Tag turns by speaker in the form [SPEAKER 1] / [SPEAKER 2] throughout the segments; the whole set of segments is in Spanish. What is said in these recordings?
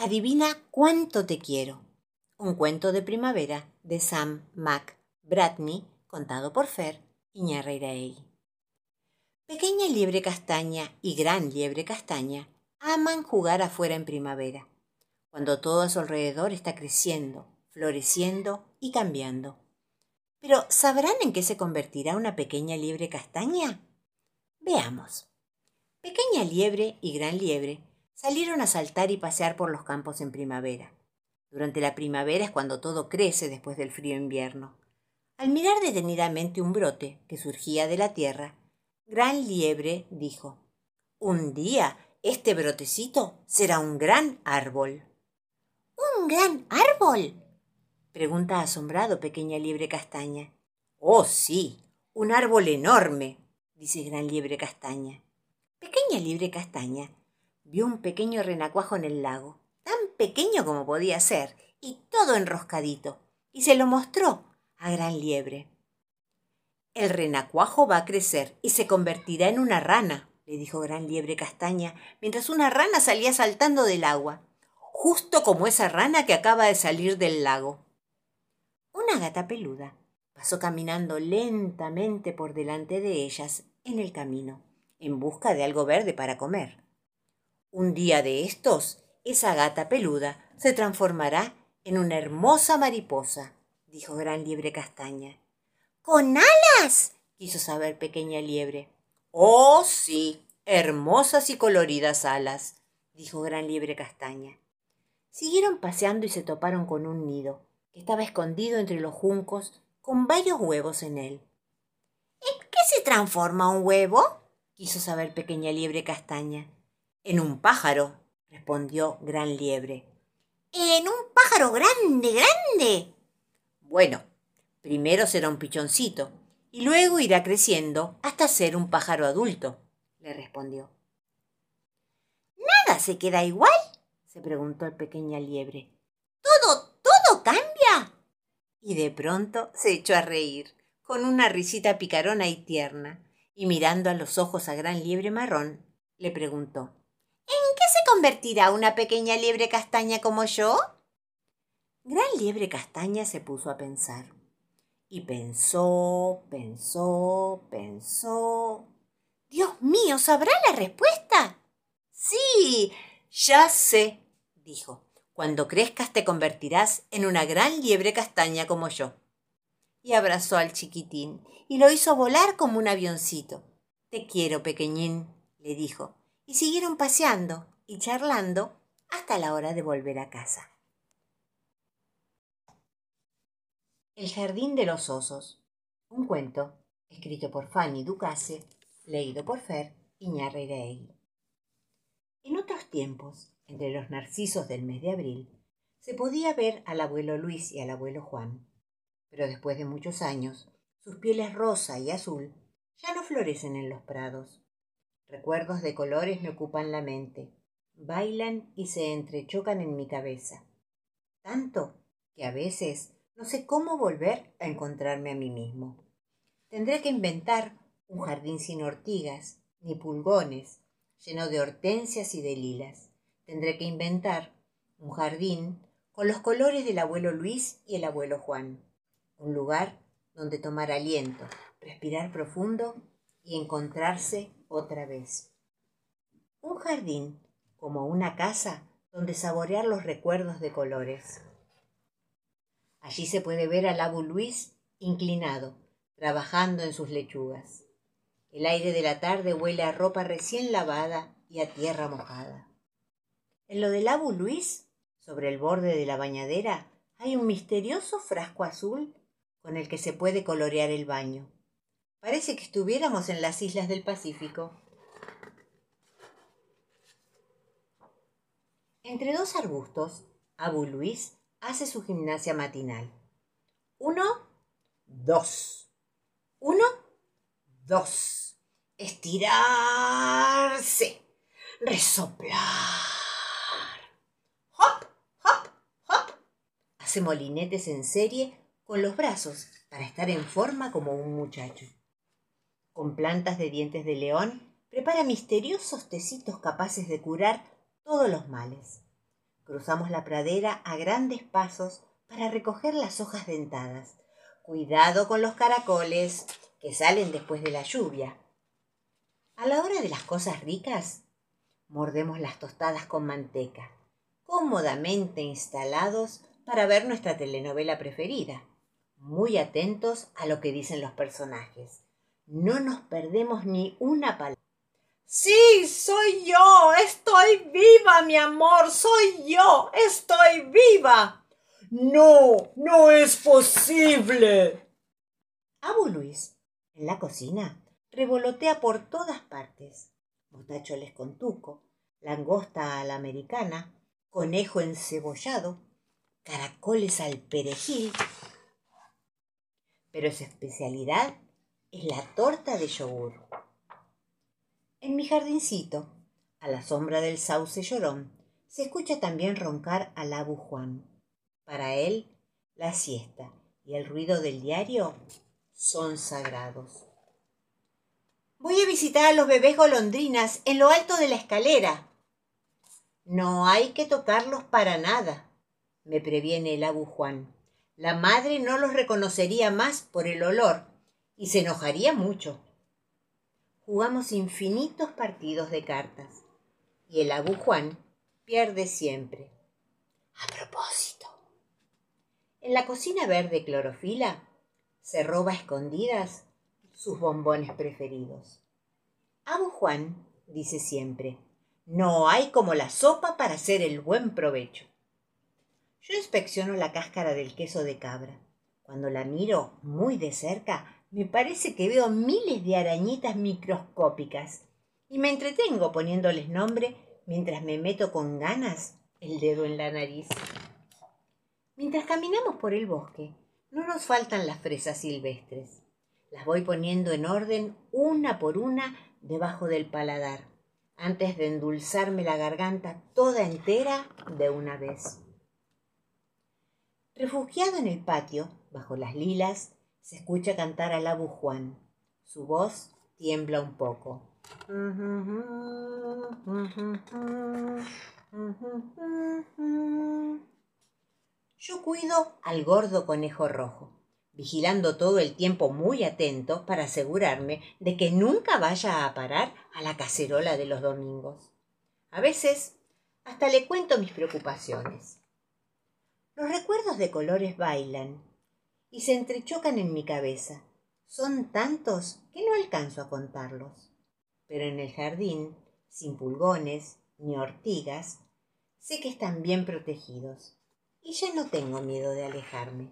[SPEAKER 1] Adivina cuánto te quiero. Un cuento de primavera de Sam Mac Bradney, contado por Fer Iñarreiraey. Pequeña liebre castaña y gran liebre castaña aman jugar afuera en primavera, cuando todo a su alrededor está creciendo, floreciendo y cambiando. Pero ¿sabrán en qué se convertirá una pequeña liebre castaña? Veamos. Pequeña liebre y gran liebre salieron a saltar y pasear por los campos en primavera. Durante la primavera es cuando todo crece después del frío invierno. Al mirar detenidamente un brote que surgía de la tierra, Gran Liebre dijo Un día este brotecito será un gran árbol.
[SPEAKER 2] ¿Un gran árbol?
[SPEAKER 1] pregunta asombrado Pequeña Liebre Castaña. Oh, sí, un árbol enorme, dice Gran Liebre Castaña. Pequeña Liebre Castaña vio un pequeño renacuajo en el lago, tan pequeño como podía ser, y todo enroscadito, y se lo mostró a Gran Liebre. El renacuajo va a crecer y se convertirá en una rana, le dijo Gran Liebre Castaña, mientras una rana salía saltando del agua, justo como esa rana que acaba de salir del lago. Una gata peluda pasó caminando lentamente por delante de ellas en el camino, en busca de algo verde para comer. Un día de estos, esa gata peluda se transformará en una hermosa mariposa, dijo Gran Liebre Castaña.
[SPEAKER 2] ¿Con alas?
[SPEAKER 1] quiso saber Pequeña Liebre. Oh, sí, hermosas y coloridas alas, dijo Gran Liebre Castaña. Siguieron paseando y se toparon con un nido, que estaba escondido entre los juncos, con varios huevos en él.
[SPEAKER 2] ¿En qué se transforma un huevo?
[SPEAKER 1] quiso saber Pequeña Liebre Castaña. En un pájaro, respondió Gran Liebre.
[SPEAKER 2] ¿En un pájaro grande, grande?
[SPEAKER 1] Bueno, primero será un pichoncito y luego irá creciendo hasta ser un pájaro adulto, le respondió.
[SPEAKER 2] ¿Nada se queda igual? se preguntó el pequeña liebre. ¿Todo, todo cambia?
[SPEAKER 1] Y de pronto se echó a reír, con una risita picarona y tierna, y mirando a los ojos a Gran Liebre Marrón, le preguntó
[SPEAKER 2] ¿En qué se convertirá una pequeña liebre castaña como yo?
[SPEAKER 1] Gran Liebre Castaña se puso a pensar. Y pensó, pensó, pensó.
[SPEAKER 2] Dios mío, ¿sabrá la respuesta?
[SPEAKER 1] Sí, ya sé, dijo. Cuando crezcas te convertirás en una gran liebre castaña como yo. Y abrazó al chiquitín y lo hizo volar como un avioncito. Te quiero, pequeñín, le dijo y siguieron paseando y charlando hasta la hora de volver a casa. El jardín de los osos. Un cuento escrito por Fanny Ducase, leído por Fer Iñarreiraegui. En otros tiempos, entre los narcisos del mes de abril, se podía ver al abuelo Luis y al abuelo Juan, pero después de muchos años, sus pieles rosa y azul ya no florecen en los prados, Recuerdos de colores me ocupan la mente, bailan y se entrechocan en mi cabeza. Tanto que a veces no sé cómo volver a encontrarme a mí mismo. Tendré que inventar un jardín sin ortigas ni pulgones, lleno de hortensias y de lilas. Tendré que inventar un jardín con los colores del abuelo Luis y el abuelo Juan. Un lugar donde tomar aliento, respirar profundo y encontrarse otra vez. Un jardín, como una casa donde saborear los recuerdos de colores. Allí se puede ver al abu Luis inclinado, trabajando en sus lechugas. El aire de la tarde huele a ropa recién lavada y a tierra mojada. En lo del abu Luis, sobre el borde de la bañadera, hay un misterioso frasco azul con el que se puede colorear el baño. Parece que estuviéramos en las islas del Pacífico. Entre dos arbustos, Abu Luis hace su gimnasia matinal. Uno, dos. Uno, dos. Estirarse. Resoplar. Hop, hop, hop. Hace molinetes en serie con los brazos para estar en forma como un muchacho con plantas de dientes de león, prepara misteriosos tecitos capaces de curar todos los males. Cruzamos la pradera a grandes pasos para recoger las hojas dentadas. Cuidado con los caracoles que salen después de la lluvia. A la hora de las cosas ricas, mordemos las tostadas con manteca, cómodamente instalados para ver nuestra telenovela preferida, muy atentos a lo que dicen los personajes. No nos perdemos ni una palabra.
[SPEAKER 3] Sí, soy yo. Estoy viva, mi amor. Soy yo. Estoy viva. No, no es posible.
[SPEAKER 1] Abu Luis, en la cocina, revolotea por todas partes. Motacholes con tuco, langosta a la americana, conejo encebollado, caracoles al perejil. Pero su especialidad es la torta de yogur. En mi jardincito, a la sombra del sauce llorón, se escucha también roncar al abu Juan. Para él, la siesta y el ruido del diario son sagrados. Voy a visitar a los bebés golondrinas en lo alto de la escalera. No hay que tocarlos para nada, me previene el abu Juan. La madre no los reconocería más por el olor y se enojaría mucho jugamos infinitos partidos de cartas y el Abu Juan pierde siempre. A propósito, en la cocina verde clorofila se roba a escondidas sus bombones preferidos. Abu Juan dice siempre, no hay como la sopa para hacer el buen provecho. Yo inspecciono la cáscara del queso de cabra. Cuando la miro muy de cerca, me parece que veo miles de arañitas microscópicas y me entretengo poniéndoles nombre mientras me meto con ganas el dedo en la nariz. Mientras caminamos por el bosque, no nos faltan las fresas silvestres. Las voy poniendo en orden una por una debajo del paladar, antes de endulzarme la garganta toda entera de una vez. Refugiado en el patio, bajo las lilas, se escucha cantar al Abu Juan. Su voz tiembla un poco. Yo cuido al gordo conejo rojo, vigilando todo el tiempo muy atento para asegurarme de que nunca vaya a parar a la cacerola de los domingos. A veces hasta le cuento mis preocupaciones. Los recuerdos de colores bailan y se entrechocan en mi cabeza. Son tantos que no alcanzo a contarlos. Pero en el jardín, sin pulgones ni ortigas, sé que están bien protegidos y ya no tengo miedo de alejarme.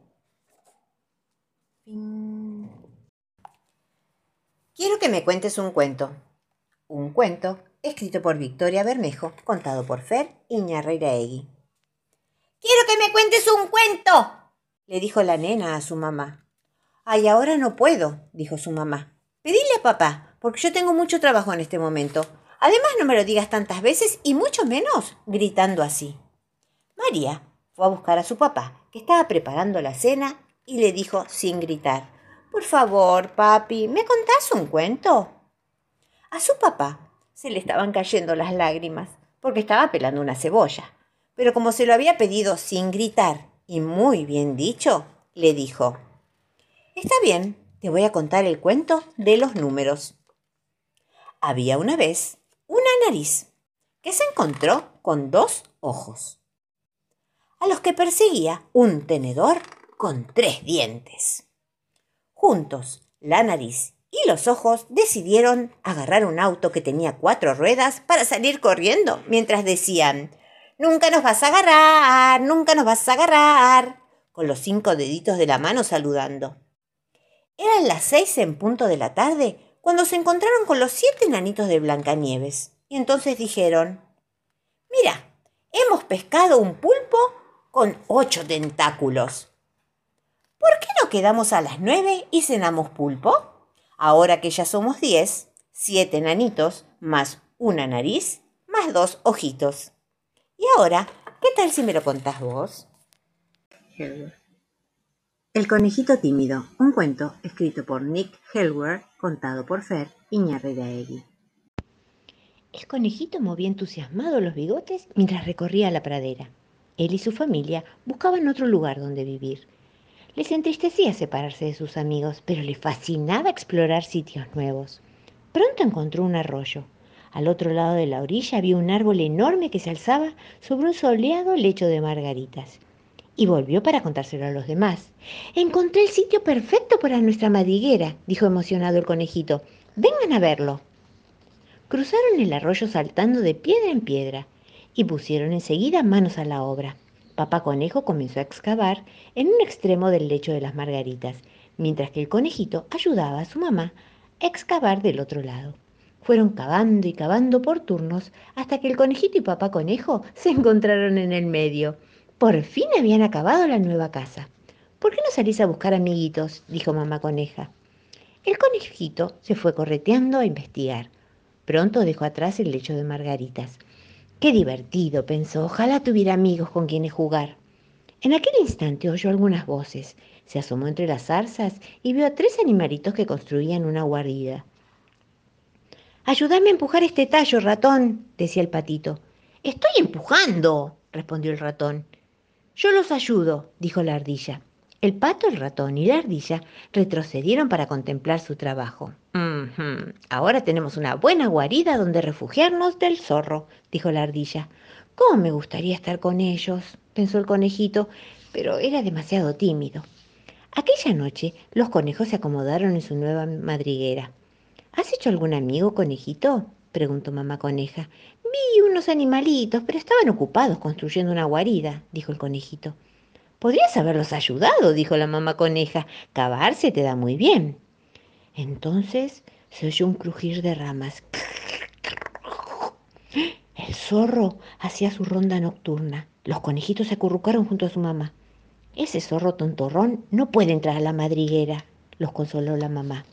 [SPEAKER 1] Quiero que me cuentes un cuento. Un cuento escrito por Victoria Bermejo, contado por Fer Iñarreiraegui.
[SPEAKER 2] Quiero que me cuentes un cuento,
[SPEAKER 1] le dijo la nena a su mamá. Ay, ahora no puedo, dijo su mamá. Pedile a papá, porque yo tengo mucho trabajo en este momento. Además, no me lo digas tantas veces y mucho menos gritando así. María fue a buscar a su papá, que estaba preparando la cena, y le dijo sin gritar, Por favor, papi, ¿me contás un cuento? A su papá se le estaban cayendo las lágrimas, porque estaba pelando una cebolla. Pero como se lo había pedido sin gritar y muy bien dicho, le dijo. Está bien, te voy a contar el cuento de los números. Había una vez una nariz que se encontró con dos ojos, a los que perseguía un tenedor con tres dientes. Juntos, la nariz y los ojos decidieron agarrar un auto que tenía cuatro ruedas para salir corriendo mientras decían Nunca nos vas a agarrar, nunca nos vas a agarrar, con los cinco deditos de la mano saludando. Eran las seis en punto de la tarde cuando se encontraron con los siete nanitos de Blancanieves. Y entonces dijeron, Mira, hemos pescado un pulpo con ocho tentáculos. ¿Por qué no quedamos a las nueve y cenamos pulpo? Ahora que ya somos diez, siete nanitos, más una nariz, más dos ojitos. Y ahora, ¿qué tal si me lo contás vos? El conejito tímido, un cuento escrito por Nick Helwer, contado por Fer Iñarreiraegui.
[SPEAKER 2] El conejito movía entusiasmado los bigotes mientras recorría la pradera. Él y su familia buscaban otro lugar donde vivir. Les entristecía separarse de sus amigos, pero le fascinaba explorar sitios nuevos. Pronto encontró un arroyo. Al otro lado de la orilla había un árbol enorme que se alzaba sobre un soleado lecho de margaritas. Y volvió para contárselo a los demás. Encontré el sitio perfecto para nuestra madriguera, dijo emocionado el conejito. Vengan a verlo. Cruzaron el arroyo saltando de piedra en piedra y pusieron enseguida manos a la obra. Papá Conejo comenzó a excavar en un extremo del lecho de las margaritas, mientras que el conejito ayudaba a su mamá a excavar del otro lado. Fueron cavando y cavando por turnos hasta que el conejito y papá conejo se encontraron en el medio. Por fin habían acabado la nueva casa. ¿Por qué no salís a buscar amiguitos? dijo mamá coneja. El conejito se fue correteando a investigar. Pronto dejó atrás el lecho de margaritas. Qué divertido, pensó. Ojalá tuviera amigos con quienes jugar. En aquel instante oyó algunas voces. Se asomó entre las zarzas y vio a tres animalitos que construían una guarida. Ayúdame a empujar este tallo, ratón, decía el patito. Estoy empujando, respondió el ratón. Yo los ayudo, dijo la ardilla. El pato, el ratón y la ardilla retrocedieron para contemplar su trabajo. Ahora tenemos una buena guarida donde refugiarnos del zorro, dijo la ardilla. ¿Cómo me gustaría estar con ellos? pensó el conejito, pero era demasiado tímido. Aquella noche los conejos se acomodaron en su nueva madriguera. ¿Has hecho algún amigo, conejito? preguntó mamá coneja. Vi unos animalitos, pero estaban ocupados construyendo una guarida, dijo el conejito. Podrías haberlos ayudado, dijo la mamá coneja. Cavar se te da muy bien. Entonces se oyó un crujir de ramas. El zorro hacía su ronda nocturna. Los conejitos se acurrucaron junto a su mamá. Ese zorro tontorrón no puede entrar a la madriguera, los consoló la mamá.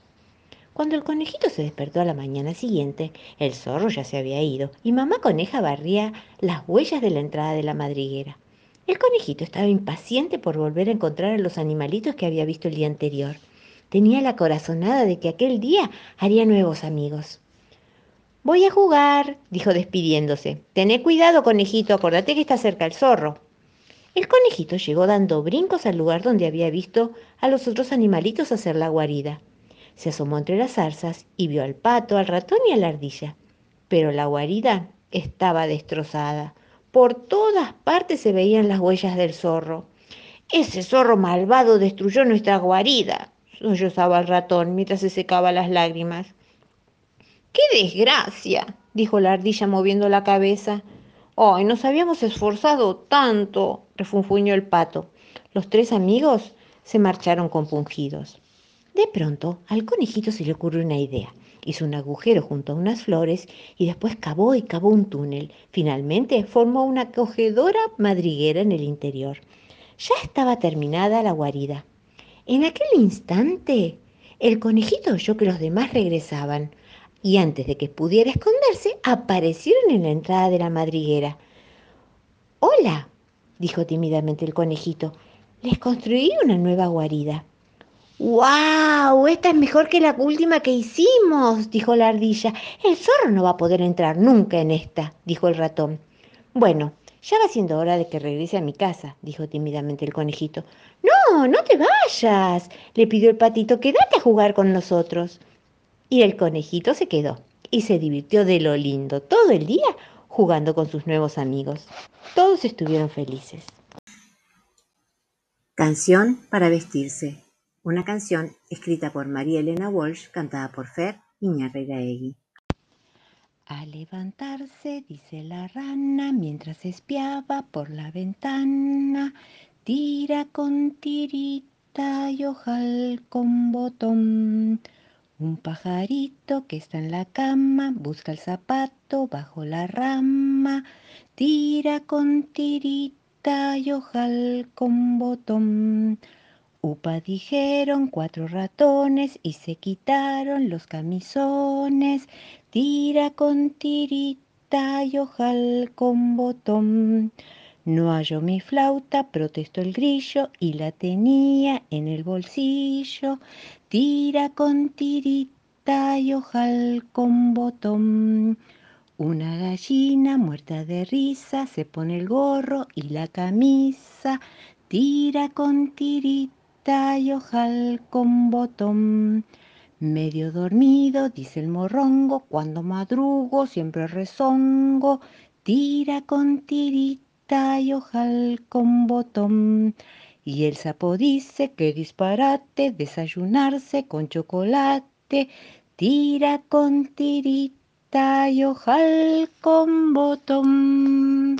[SPEAKER 2] Cuando el conejito se despertó a la mañana siguiente, el zorro ya se había ido y mamá coneja barría las huellas de la entrada de la madriguera. El conejito estaba impaciente por volver a encontrar a los animalitos que había visto el día anterior. Tenía la corazonada de que aquel día haría nuevos amigos. Voy a jugar, dijo despidiéndose. Tené cuidado, conejito, acordate que está cerca el zorro. El conejito llegó dando brincos al lugar donde había visto a los otros animalitos hacer la guarida. Se asomó entre las zarzas y vio al pato, al ratón y a la ardilla. Pero la guarida estaba destrozada. Por todas partes se veían las huellas del zorro. Ese zorro malvado destruyó nuestra guarida, sollozaba el ratón mientras se secaba las lágrimas. ¡Qué desgracia! dijo la ardilla moviendo la cabeza. ¡Ay, nos habíamos esforzado tanto! refunfuñó el pato. Los tres amigos se marcharon compungidos. De pronto al conejito se le ocurrió una idea. Hizo un agujero junto a unas flores y después cavó y cavó un túnel. Finalmente formó una acogedora madriguera en el interior. Ya estaba terminada la guarida. En aquel instante, el conejito oyó que los demás regresaban y antes de que pudiera esconderse, aparecieron en la entrada de la madriguera. Hola, dijo tímidamente el conejito, les construí una nueva guarida. ¡Wow! Esta es mejor que la última que hicimos, dijo la ardilla. El zorro no va a poder entrar nunca en esta, dijo el ratón. Bueno, ya va siendo hora de que regrese a mi casa, dijo tímidamente el conejito. No, no te vayas, le pidió el patito, quédate a jugar con nosotros. Y el conejito se quedó y se divirtió de lo lindo todo el día jugando con sus nuevos amigos. Todos estuvieron felices.
[SPEAKER 1] Canción para vestirse una canción escrita por María Elena Walsh, cantada por Fer Iñarreiraegui.
[SPEAKER 2] A levantarse, dice la rana, mientras espiaba por la ventana, tira con tirita y ojal con botón. Un pajarito que está en la cama busca el zapato bajo la rama, tira con tirita y ojal con botón. Upa dijeron cuatro ratones y se quitaron los camisones. Tira con tirita y ojal con botón. No halló mi flauta, protestó el grillo y la tenía en el bolsillo. Tira con tirita y ojal con botón. Una gallina muerta de risa se pone el gorro y la camisa, tira con tirita y ojal con botón. Medio dormido, dice el morrongo, cuando madrugo siempre rezongo, tira con tirita y ojal con botón. Y el sapo dice que disparate desayunarse con chocolate, tira con tirita y ojal con botón.